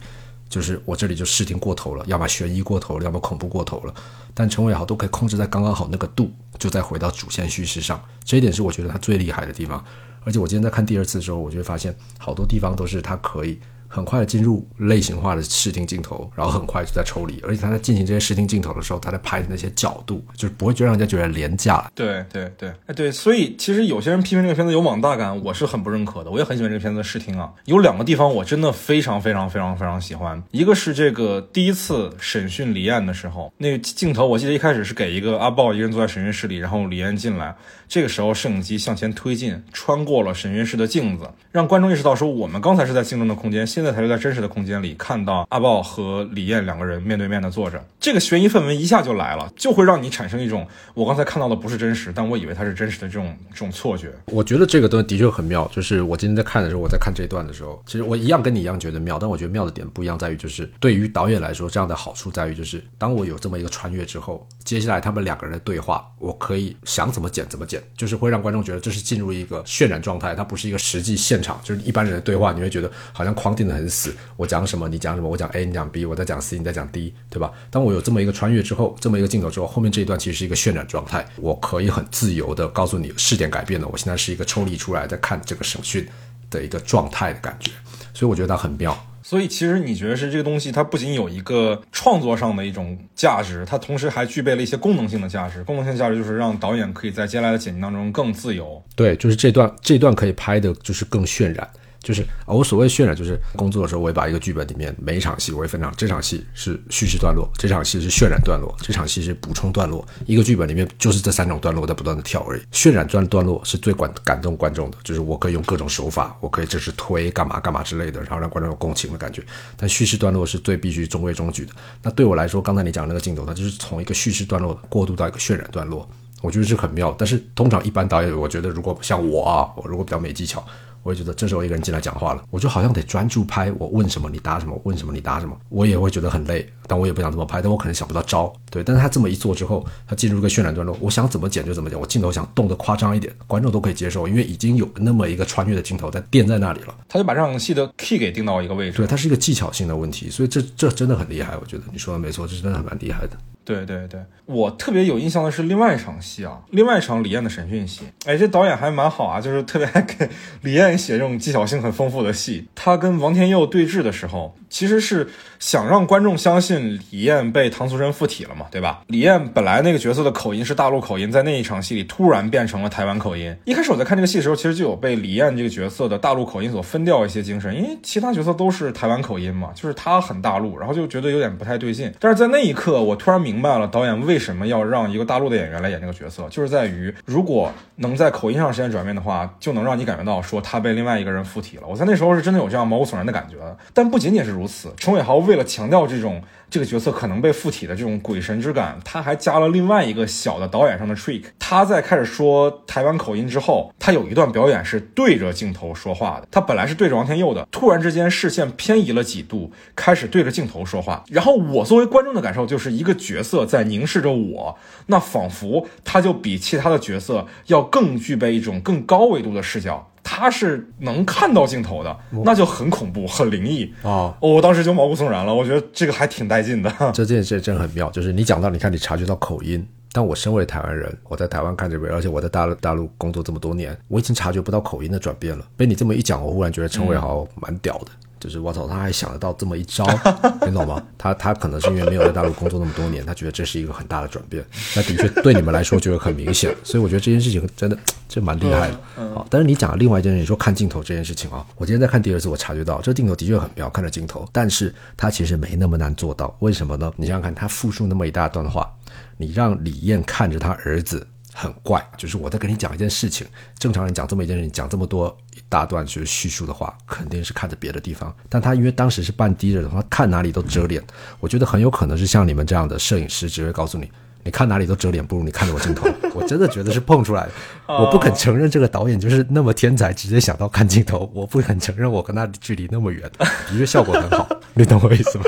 就是我这里就视听过头了，要么悬疑过头了，要么恐怖过头了。但陈伟豪都可以控制在刚刚好那个度，就再回到主线叙事上。这一点是我觉得他最厉害的地方。而且我今天在看第二次的时候，我就会发现好多地方都是他可以。很快的进入类型化的视听镜头，然后很快就在抽离，而且他在进行这些视听镜头的时候，他在拍的那些角度，就是不会觉得让人家觉得廉价。对对对，哎对，所以其实有些人批评这个片子有网大感，我是很不认可的。我也很喜欢这个片子的视听啊，有两个地方我真的非常非常非常非常喜欢，一个是这个第一次审讯李艳的时候，那个镜头我记得一开始是给一个阿豹一个人坐在审讯室里，然后李艳进来。这个时候，摄影机向前推进，穿过了审讯室的镜子，让观众意识到说，我们刚才是在镜中的空间，现在才是在真实的空间里看到阿豹和李艳两个人面对面的坐着。这个悬疑氛围一下就来了，就会让你产生一种我刚才看到的不是真实，但我以为它是真实的这种这种错觉。我觉得这个东西的确很妙。就是我今天在看的时候，我在看这一段的时候，其实我一样跟你一样觉得妙，但我觉得妙的点不一样，在于就是对于导演来说，这样的好处在于就是当我有这么一个穿越之后，接下来他们两个人的对话，我可以想怎么剪怎么剪，就是会让观众。觉得这是进入一个渲染状态，它不是一个实际现场，就是一般人的对话，你会觉得好像框定的很死。我讲什么，你讲什么，我讲 A，你讲 B，我在讲 C，你在讲 D，对吧？当我有这么一个穿越之后，这么一个镜头之后，后面这一段其实是一个渲染状态，我可以很自由的告诉你，视点改变了，我现在是一个抽离出来在看这个审讯的一个状态的感觉。所以我觉得它很妙。所以其实你觉得是这个东西，它不仅有一个创作上的一种价值，它同时还具备了一些功能性的价值。功能性价值就是让导演可以在接下来的剪辑当中更自由。对，就是这段这段可以拍的就是更渲染。就是啊，我所谓渲染，就是工作的时候，我会把一个剧本里面每一场戏，我会分场，这场戏是叙事段落，这场戏是渲染段落，这场戏是补充段落。一个剧本里面就是这三种段落在不断的跳而已。渲染段段落是最感感动观众的，就是我可以用各种手法，我可以这是推干嘛干嘛之类的，然后让观众有共情的感觉。但叙事段落是最必须中规中矩的。那对我来说，刚才你讲那个镜头，它就是从一个叙事段落过渡到一个渲染段落，我觉得是很妙。但是通常一般导演，我觉得如果像我啊，我如果比较没技巧。我也觉得这时候一个人进来讲话了，我就好像得专注拍，我问什么你答什么，问什么你答什么，我也会觉得很累，但我也不想这么拍，但我可能想不到招，对。但是他这么一做之后，他进入一个渲染段落，我想怎么剪就怎么剪，我镜头想动得夸张一点，观众都可以接受，因为已经有那么一个穿越的镜头在垫在那里了。他就把这场戏的 key 给定到一个位置，对，它是一个技巧性的问题，所以这这真的很厉害，我觉得你说的没错，这真的很蛮厉害的。对对对，我特别有印象的是另外一场戏啊，另外一场李艳的审讯戏。哎，这导演还蛮好啊，就是特别爱给李艳写这种技巧性很丰富的戏。他跟王天佑对峙的时候，其实是想让观众相信李艳被唐素贞附体了嘛，对吧？李艳本来那个角色的口音是大陆口音，在那一场戏里突然变成了台湾口音。一开始我在看这个戏的时候，其实就有被李艳这个角色的大陆口音所分掉一些精神，因为其他角色都是台湾口音嘛，就是他很大陆，然后就觉得有点不太对劲。但是在那一刻，我突然明明白了导演为什么要让一个大陆的演员来演这个角色，就是在于如果能在口音上实现转变的话，就能让你感觉到说他被另外一个人附体了。我在那时候是真的有这样毛骨悚然的感觉。但不仅仅是如此，陈伟豪为了强调这种。这个角色可能被附体的这种鬼神之感，他还加了另外一个小的导演上的 trick。他在开始说台湾口音之后，他有一段表演是对着镜头说话的。他本来是对着王天佑的，突然之间视线偏移了几度，开始对着镜头说话。然后我作为观众的感受就是一个角色在凝视着我，那仿佛他就比其他的角色要更具备一种更高维度的视角。他是能看到镜头的，那就很恐怖、很灵异啊！我当时就毛骨悚然了，我觉得这个还挺带劲的。这件事真很妙，就是你讲到，你看你察觉到口音，但我身为台湾人，我在台湾看这边，而且我在大陆大陆工作这么多年，我已经察觉不到口音的转变了。被你这么一讲，我忽然觉得陈伟豪蛮屌的。就是我操，他还想得到这么一招，你懂吗？他他可能是因为没有在大陆工作那么多年，他觉得这是一个很大的转变。那的确对你们来说就是很明显，所以我觉得这件事情真的这蛮厉害的。好，但是你讲另外一件事，你说看镜头这件事情啊，我今天在看第二次，我察觉到这个镜头的确很妙，看着镜头，但是它其实没那么难做到。为什么呢？你想想看，他复述那么一大段话，你让李艳看着他儿子。很怪，就是我在跟你讲一件事情，正常人讲这么一件事情，讲这么多一大段就是叙述的话，肯定是看着别的地方。但他因为当时是半低着的，他看哪里都遮脸。我觉得很有可能是像你们这样的摄影师，只会告诉你，你看哪里都遮脸，不如你看着我镜头。我真的觉得是碰出来的。我不肯承认这个导演就是那么天才，直接想到看镜头。我不肯承认我跟他距离那么远，的确效果很好。你懂我意思吗？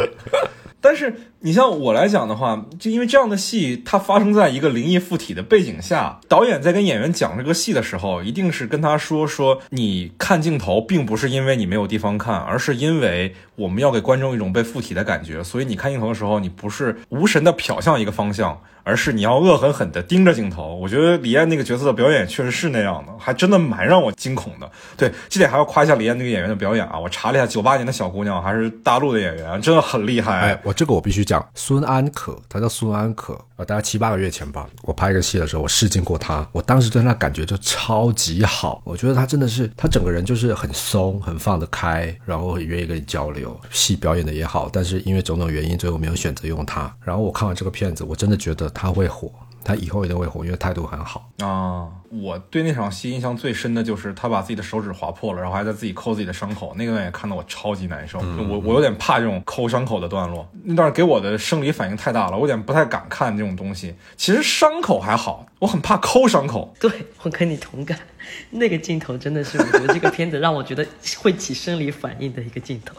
但是你像我来讲的话，就因为这样的戏，它发生在一个灵异附体的背景下，导演在跟演员讲这个戏的时候，一定是跟他说说，你看镜头，并不是因为你没有地方看，而是因为我们要给观众一种被附体的感觉，所以你看镜头的时候，你不是无神的瞟向一个方向。而是你要恶狠狠地盯着镜头，我觉得李艳那个角色的表演确实是那样的，还真的蛮让我惊恐的。对，这点还要夸一下李艳那个演员的表演啊！我查了一下，九八年的小姑娘还是大陆的演员，真的很厉害。哎，我这个我必须讲，孙安可，她叫孙安可，大概七八个月前吧，我拍一个戏的时候，我试镜过他，我当时对他感觉就超级好，我觉得他真的是，他整个人就是很松，很放得开，然后很愿意跟你交流，戏表演的也好，但是因为种种原因，最后没有选择用他。然后我看完这个片子，我真的觉得。他会火，他以后一定会火，因为态度很好啊。我对那场戏印象最深的就是他把自己的手指划破了，然后还在自己抠自己的伤口，那个段也看得我超级难受。我我有点怕这种抠伤口的段落，那段给我的生理反应太大了，我有点不太敢看这种东西。其实伤口还好，我很怕抠伤口。对我跟你同感，那个镜头真的是我觉得这个片子让我觉得会起生理反应的一个镜头。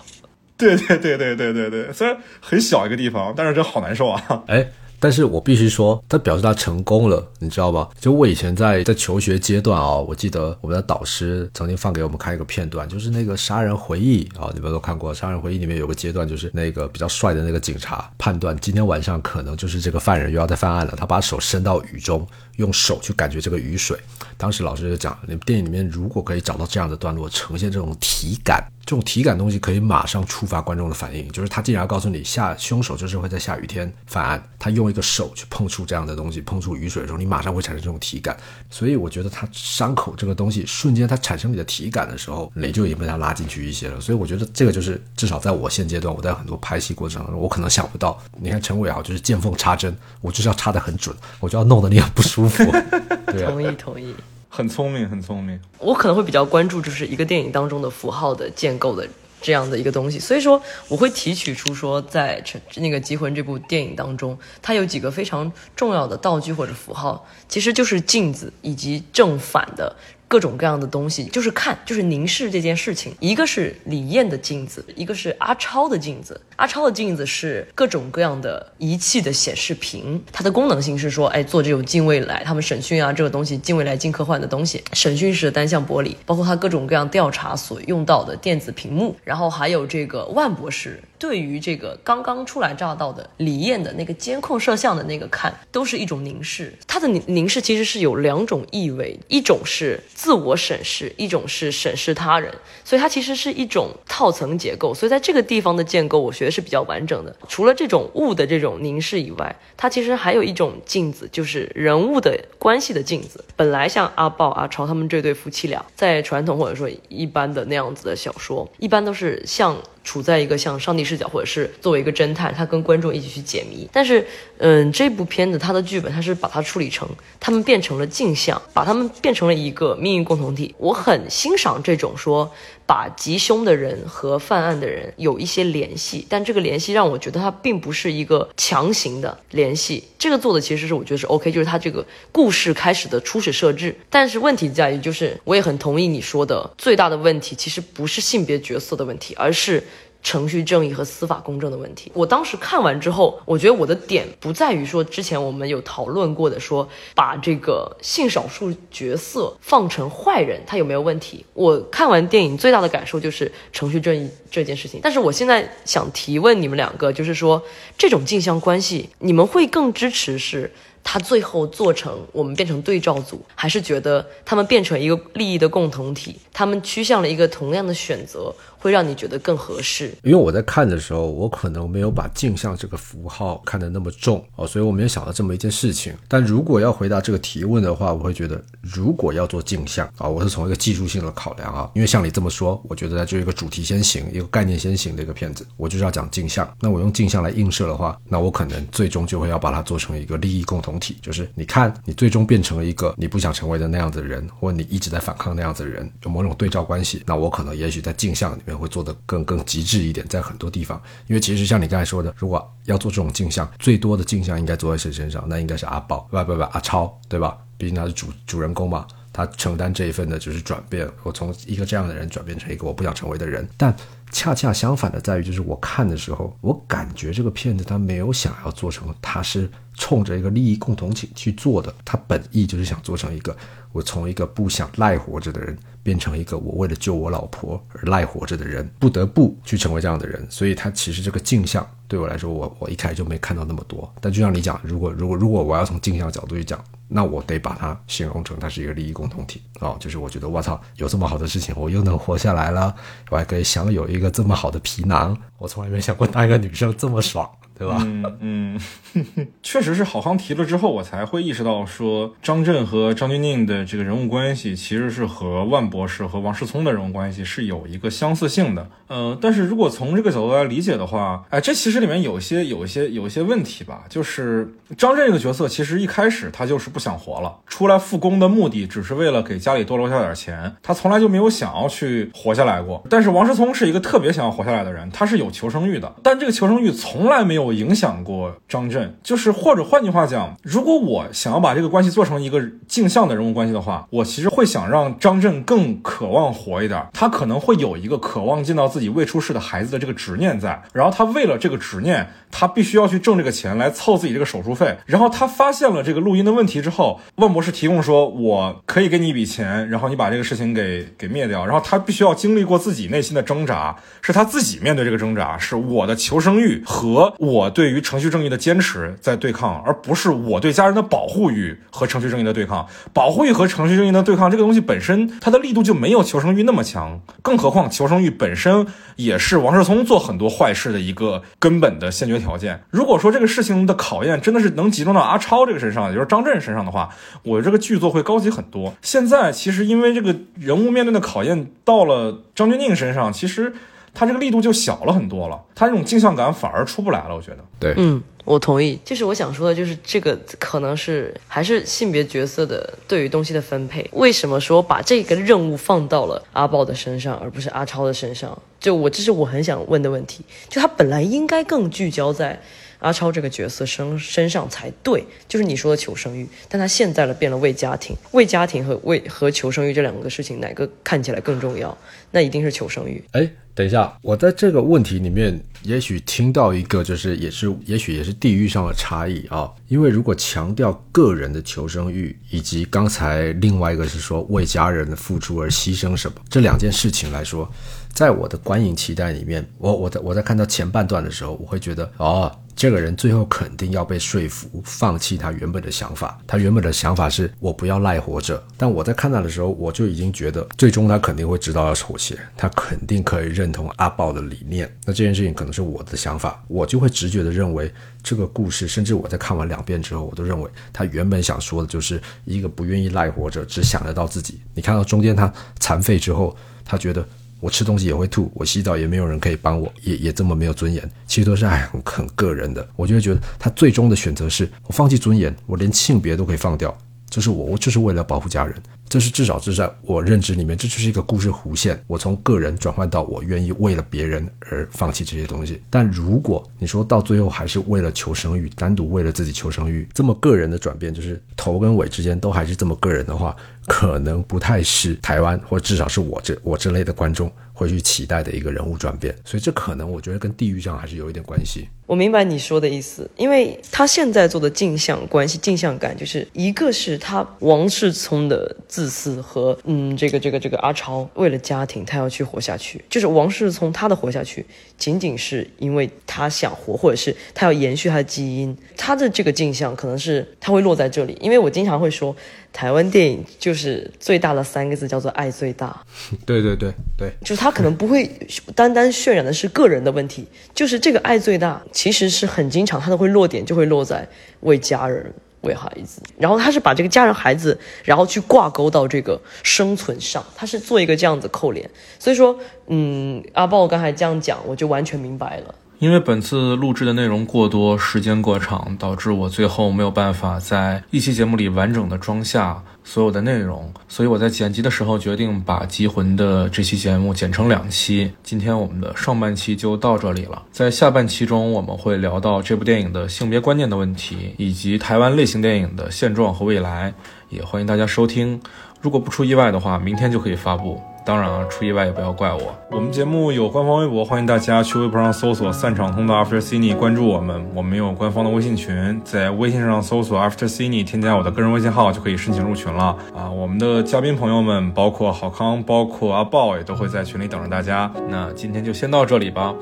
对对对对对对对，虽然很小一个地方，但是真好难受啊。哎。但是我必须说，他表示他成功了，你知道吧？就我以前在在求学阶段啊，我记得我们的导师曾经放给我们看一个片段，就是那个《杀人回忆》啊，你们都看过《杀人回忆》里面有个阶段，就是那个比较帅的那个警察判断今天晚上可能就是这个犯人又要再犯案了，他把手伸到雨中，用手去感觉这个雨水。当时老师就讲，你电影里面如果可以找到这样的段落，呈现这种体感。这种体感东西可以马上触发观众的反应，就是他竟然要告诉你下凶手就是会在下雨天犯案，他用一个手去碰触这样的东西，碰触雨水的时候，你马上会产生这种体感。所以我觉得他伤口这个东西瞬间它产生你的体感的时候，雷就已经被他拉进去一些了。所以我觉得这个就是至少在我现阶段，我在很多拍戏过程当中，我可能想不到。你看陈伟豪就是见缝插针，我就是要插得很准，我就要弄得你很不舒服。对啊，同意同意。很聪明，很聪明。我可能会比较关注，就是一个电影当中的符号的建构的这样的一个东西，所以说我会提取出说，在《那个极魂》这部电影当中，它有几个非常重要的道具或者符号，其实就是镜子以及正反的。各种各样的东西，就是看，就是凝视这件事情。一个是李艳的镜子，一个是阿超的镜子。阿超的镜子是各种各样的仪器的显示屏，它的功能性是说，哎，做这种近未来，他们审讯啊，这个东西近未来近科幻的东西。审讯式的单向玻璃，包括它各种各样调查所用到的电子屏幕，然后还有这个万博士对于这个刚刚初来乍到的李艳的那个监控摄像的那个看，都是一种凝视。他的凝凝视其实是有两种意味，一种是。自我审视，一种是审视他人，所以它其实是一种套层结构。所以在这个地方的建构，我觉得是比较完整的。除了这种物的这种凝视以外，它其实还有一种镜子，就是人物的关系的镜子。本来像阿豹、阿超他们这对夫妻俩，在传统或者说一般的那样子的小说，一般都是像。处在一个像上帝视角，或者是作为一个侦探，他跟观众一起去解谜。但是，嗯，这部片子它的剧本，它是把它处理成他们变成了镜像，把他们变成了一个命运共同体。我很欣赏这种说。把吉凶的人和犯案的人有一些联系，但这个联系让我觉得它并不是一个强行的联系。这个做的其实是我觉得是 OK，就是它这个故事开始的初始设置。但是问题在于，就是我也很同意你说的，最大的问题其实不是性别角色的问题，而是。程序正义和司法公正的问题，我当时看完之后，我觉得我的点不在于说之前我们有讨论过的说把这个性少数角色放成坏人，他有没有问题？我看完电影最大的感受就是程序正义这件事情。但是我现在想提问你们两个，就是说这种镜像关系，你们会更支持是？他最后做成我们变成对照组，还是觉得他们变成一个利益的共同体，他们趋向了一个同样的选择，会让你觉得更合适。因为我在看的时候，我可能没有把镜像这个符号看得那么重哦，所以我没有想到这么一件事情。但如果要回答这个提问的话，我会觉得，如果要做镜像啊，我是从一个技术性的考量啊，因为像你这么说，我觉得它就是一个主题先行、一个概念先行的一个片子，我就是要讲镜像。那我用镜像来映射的话，那我可能最终就会要把它做成一个利益共同。体就是你看，你最终变成了一个你不想成为的那样子的人，或你一直在反抗那样子的人，有某种对照关系。那我可能也许在镜像里面会做的更更极致一点，在很多地方，因为其实像你刚才说的，如果要做这种镜像，最多的镜像应该做在谁身上？那应该是阿宝，不不不，阿超，对吧？毕竟他是主主人公嘛，他承担这一份的就是转变，我从一个这样的人转变成一个我不想成为的人，但。恰恰相反的在于，就是我看的时候，我感觉这个片子他没有想要做成，他是冲着一个利益共同体去做的，他本意就是想做成一个我从一个不想赖活着的人，变成一个我为了救我老婆而赖活着的人，不得不去成为这样的人。所以，他其实这个镜像对我来说，我我一开始就没看到那么多。但就像你讲，如果如果如果我要从镜像角度去讲。那我得把它形容成它是一个利益共同体哦，就是我觉得我操，有这么好的事情，我又能活下来了，我还可以享有一个这么好的皮囊，我从来没想过当一个女生这么爽。对吧？嗯嗯，确实是郝康提了之后，我才会意识到说张震和张钧甯的这个人物关系其实是和万博士和王世聪的人物关系是有一个相似性的。呃，但是如果从这个角度来理解的话，哎，这其实里面有些有一些有一些问题吧。就是张震这个角色，其实一开始他就是不想活了，出来复工的目的只是为了给家里多留下点钱，他从来就没有想要去活下来过。但是王思聪是一个特别想要活下来的人，他是有求生欲的，但这个求生欲从来没有。影响过张震，就是或者换句话讲，如果我想要把这个关系做成一个镜像的人物关系的话，我其实会想让张震更渴望活一点，他可能会有一个渴望见到自己未出世的孩子的这个执念在，然后他为了这个执念。他必须要去挣这个钱来凑自己这个手术费。然后他发现了这个录音的问题之后，万博士提供说，我可以给你一笔钱，然后你把这个事情给给灭掉。然后他必须要经历过自己内心的挣扎，是他自己面对这个挣扎，是我的求生欲和我对于程序正义的坚持在对抗，而不是我对家人的保护欲和程序正义的对抗。保护欲和程序正义的对抗这个东西本身，它的力度就没有求生欲那么强，更何况求生欲本身也是王世聪做很多坏事的一个根本的先决条件。如果说这个事情的考验真的是能集中到阿超这个身上，也就是张震身上的话，我这个剧作会高级很多。现在其实因为这个人物面对的考验到了张钧甯身上，其实他这个力度就小了很多了，他这种镜像感反而出不来了。我觉得，对，嗯，我同意。就是我想说的，就是这个可能是还是性别角色的对于东西的分配。为什么说把这个任务放到了阿豹的身上，而不是阿超的身上？就我这是我很想问的问题。就他本来应该更聚焦在阿超这个角色身身上才对，就是你说的求生欲。但他现在了变了为家庭，为家庭和为和求生欲这两个事情，哪个看起来更重要？那一定是求生欲。哎，等一下，我在这个问题里面，也许听到一个，就是也是，也许也是地域上的差异啊。因为如果强调个人的求生欲，以及刚才另外一个是说为家人的付出而牺牲什么这两件事情来说，在我的观影期待里面，我我在我在看到前半段的时候，我会觉得哦。这个人最后肯定要被说服，放弃他原本的想法。他原本的想法是我不要赖活着。但我在看他的时候，我就已经觉得，最终他肯定会知道要妥协，他肯定可以认同阿豹的理念。那这件事情可能是我的想法，我就会直觉的认为这个故事，甚至我在看完两遍之后，我都认为他原本想说的就是一个不愿意赖活着，只想得到自己。你看到中间他残废之后，他觉得。我吃东西也会吐，我洗澡也没有人可以帮我，也也这么没有尊严。其实都是哎很很个人的，我就会觉得他最终的选择是我放弃尊严，我连性别都可以放掉，就是我我就是为了保护家人。这是至少是在我认知里面，这就是一个故事弧线。我从个人转换到我愿意为了别人而放弃这些东西。但如果你说到最后还是为了求生欲，单独为了自己求生欲，这么个人的转变，就是头跟尾之间都还是这么个人的话，可能不太是台湾，或至少是我这我这类的观众会去期待的一个人物转变。所以这可能我觉得跟地域上还是有一点关系。我明白你说的意思，因为他现在做的镜像关系、镜像感，就是一个是他王世聪的自私和嗯，这个这个这个阿超为了家庭，他要去活下去，就是王世聪他的活下去，仅仅是因为他想活，或者是他要延续他的基因。他的这个镜像可能是他会落在这里，因为我经常会说，台湾电影就是最大的三个字叫做爱最大。对对对对，就是他可能不会单单渲染的是个人的问题，就是这个爱最大。其实是很经常，他都会落点就会落在为家人、为孩子，然后他是把这个家人、孩子，然后去挂钩到这个生存上，他是做一个这样子扣连。所以说，嗯，阿豹刚才这样讲，我就完全明白了。因为本次录制的内容过多，时间过长，导致我最后没有办法在一期节目里完整的装下所有的内容，所以我在剪辑的时候决定把《集魂》的这期节目剪成两期。今天我们的上半期就到这里了，在下半期中我们会聊到这部电影的性别观念的问题，以及台湾类型电影的现状和未来，也欢迎大家收听。如果不出意外的话，明天就可以发布。当然了，出意外也不要怪我。我们节目有官方微博，欢迎大家去微博上搜索“散场通道 After Cine” 关注我们。我们有官方的微信群，在微信上搜索 “After Cine”，添加我的个人微信号就可以申请入群了。啊，我们的嘉宾朋友们，包括郝康，包括阿豹，也都会在群里等着大家。那今天就先到这里吧，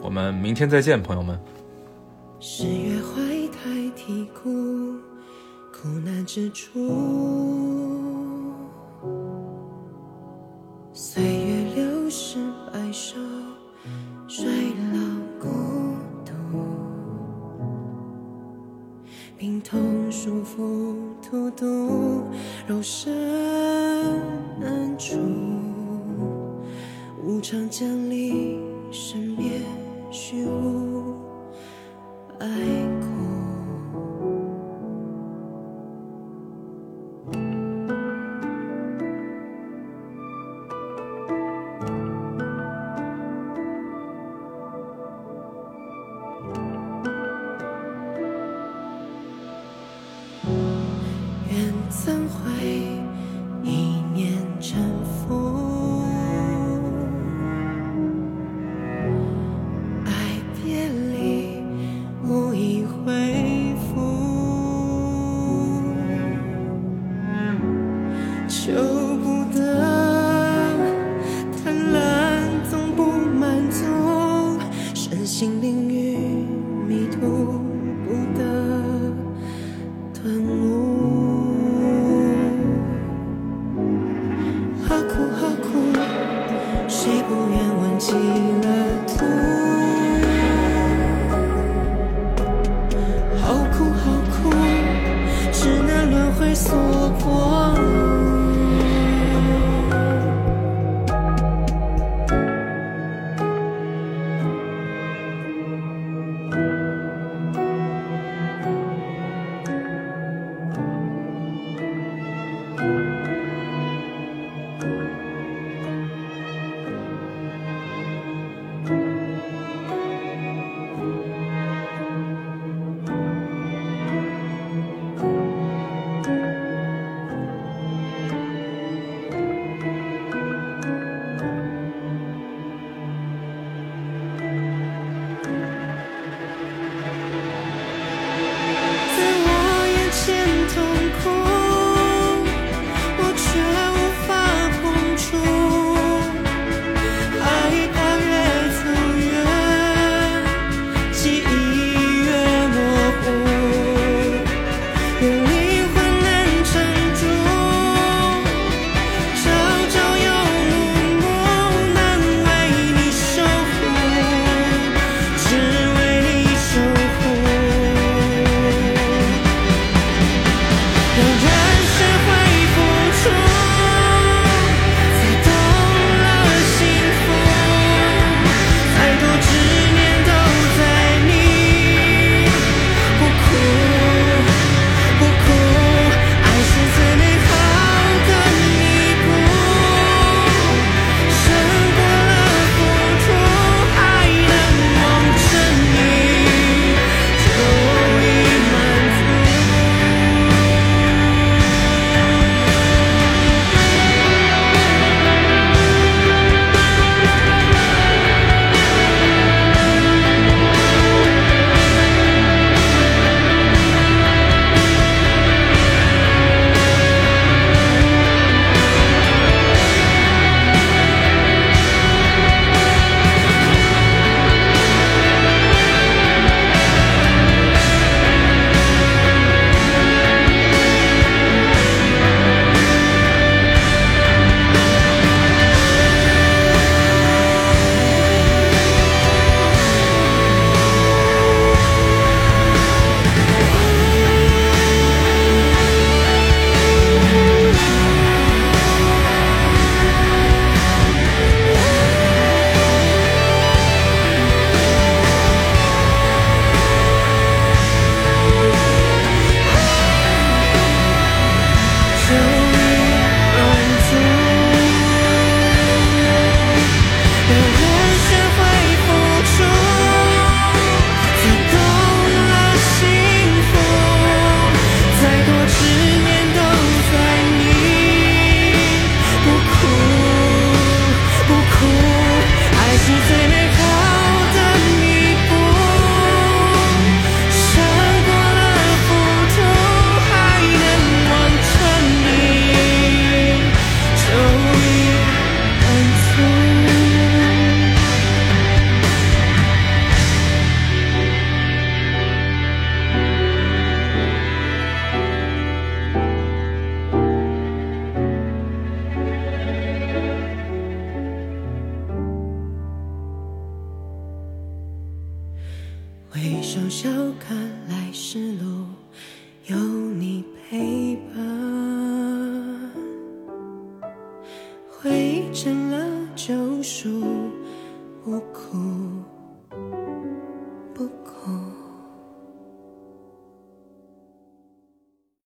我们明天再见，朋友们。十月怀胎啼哭，苦难之处。岁月流逝，白首，衰老孤独，病痛束缚，荼毒，肉身难除，无常降临，身灭虚无，爱